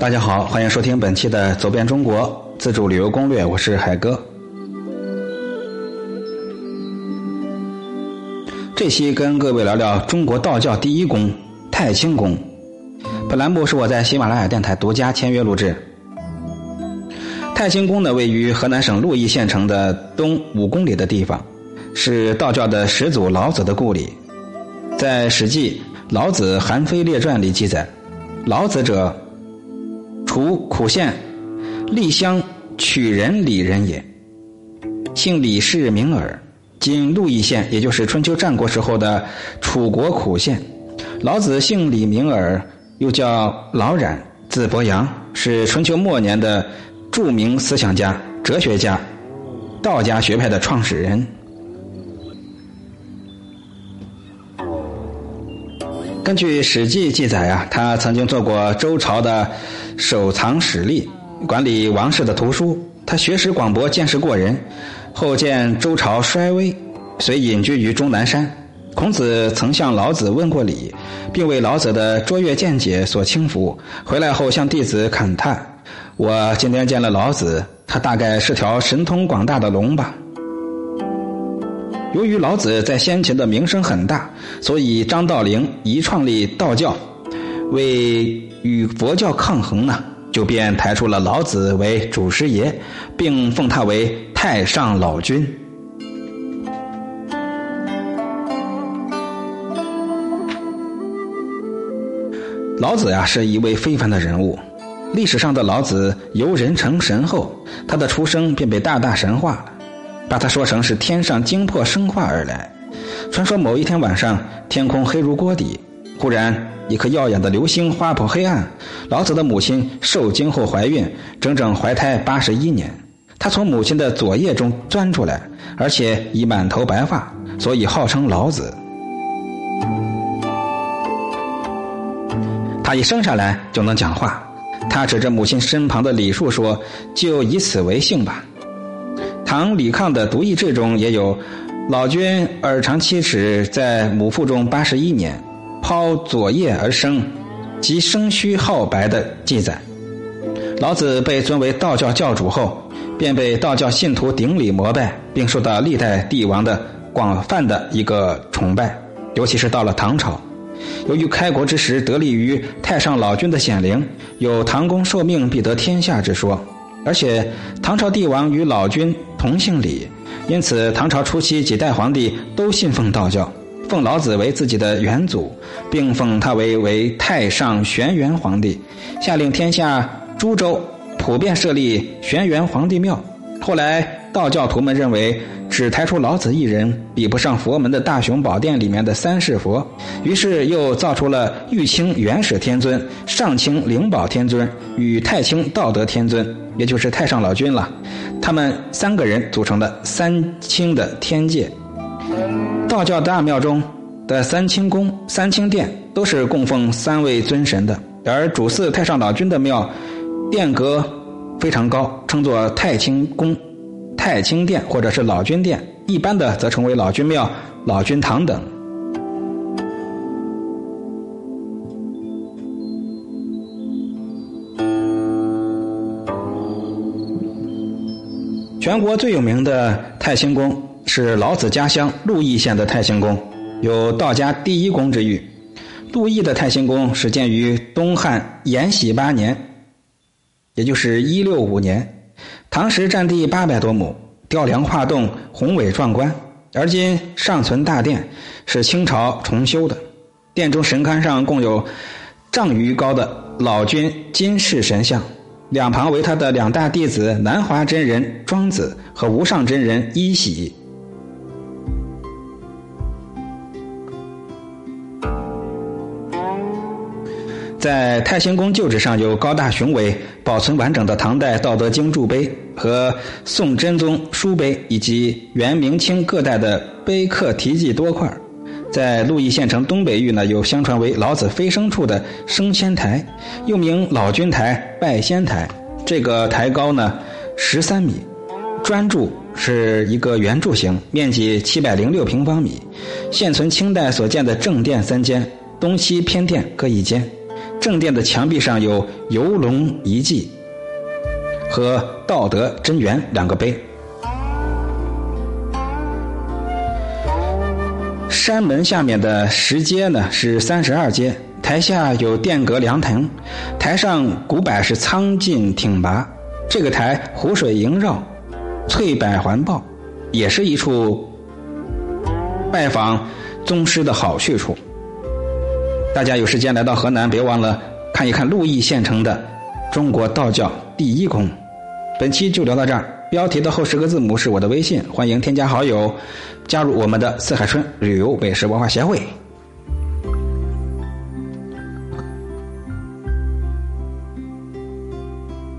大家好，欢迎收听本期的《走遍中国自助旅游攻略》，我是海哥。这期跟各位聊聊中国道教第一宫太清宫。本栏目是我在喜马拉雅电台独家签约录制。太清宫呢，位于河南省鹿邑县城的东五公里的地方，是道教的始祖老子的故里。在《史记·老子韩非列传》里记载，老子者。楚苦县厉乡曲人李人也，姓李氏名耳，今鹿邑县，也就是春秋战国时候的楚国苦县。老子姓李名耳，又叫老冉，字伯阳，是春秋末年的著名思想家、哲学家，道家学派的创始人。根据《史记》记载啊，他曾经做过周朝的守藏史吏，管理王室的图书。他学识广博，见识过人。后见周朝衰微，遂隐居于终南山。孔子曾向老子问过礼，并为老子的卓越见解所倾服。回来后向弟子感叹：“我今天见了老子，他大概是条神通广大的龙吧。”由于老子在先秦的名声很大，所以张道陵一创立道教，为与佛教抗衡呢，就便抬出了老子为祖师爷，并奉他为太上老君。老子呀，是一位非凡的人物，历史上的老子由人成神后，他的出生便被大大神化了。把它说成是天上精魄生化而来。传说某一天晚上，天空黑如锅底，忽然一颗耀眼的流星划破黑暗。老子的母亲受惊后怀孕，整整怀胎八十一年。他从母亲的左腋中钻出来，而且已满头白发，所以号称老子。他一生下来就能讲话。他指着母亲身旁的李树说：“就以此为姓吧。”唐李抗的《独异志》中也有“老君耳长七尺，在母腹中八十一年，抛左腋而生，即生须皓白”的记载。老子被尊为道教教主后，便被道教信徒顶礼膜拜，并受到历代帝王的广泛的一个崇拜。尤其是到了唐朝，由于开国之时得力于太上老君的显灵，有“唐公受命必得天下”之说。而且唐朝帝王与老君同姓李，因此唐朝初期几代皇帝都信奉道教，奉老子为自己的元祖，并奉他为为太上玄元皇帝，下令天下诸州普遍设立玄元皇帝庙。后来。道教徒们认为，只抬出老子一人比不上佛门的大雄宝殿里面的三世佛，于是又造出了玉清元始天尊、上清灵宝天尊与太清道德天尊，也就是太上老君了。他们三个人组成的三清的天界。道教大庙中的三清宫、三清殿都是供奉三位尊神的，而主祀太上老君的庙，殿阁非常高，称作太清宫。太清殿或者是老君殿，一般的则称为老君庙、老君堂等。全国最有名的太清宫是老子家乡鹿邑县的太清宫，有道家第一宫之誉。鹿邑的太清宫始建于东汉延禧八年，也就是一六五年。唐时占地八百多亩，雕梁画栋，宏伟壮观。而今尚存大殿，是清朝重修的。殿中神龛上共有丈余高的老君金氏神像，两旁为他的两大弟子南华真人庄子和无上真人一喜。在太清宫旧址上有高大雄伟、保存完整的唐代《道德经》铸碑和宋真宗书碑，以及元、明清各代的碑刻题记多块。在鹿邑县城东北域呢，有相传为老子飞升处的升仙台，又名老君台、拜仙台。这个台高呢十三米，砖柱是一个圆柱形，面积七百零六平方米。现存清代所建的正殿三间，东西偏殿各一间。正殿的墙壁上有游龙遗迹和道德真元两个碑。山门下面的石阶呢是三十二阶，台下有殿阁凉亭，台上古柏是苍劲挺拔。这个台湖水萦绕，翠柏环抱，也是一处拜访宗师的好去处。大家有时间来到河南，别忘了看一看鹿邑县城的中国道教第一宫。本期就聊到这儿，标题的后十个字母是我的微信，欢迎添加好友，加入我们的四海春旅游美食文化协会。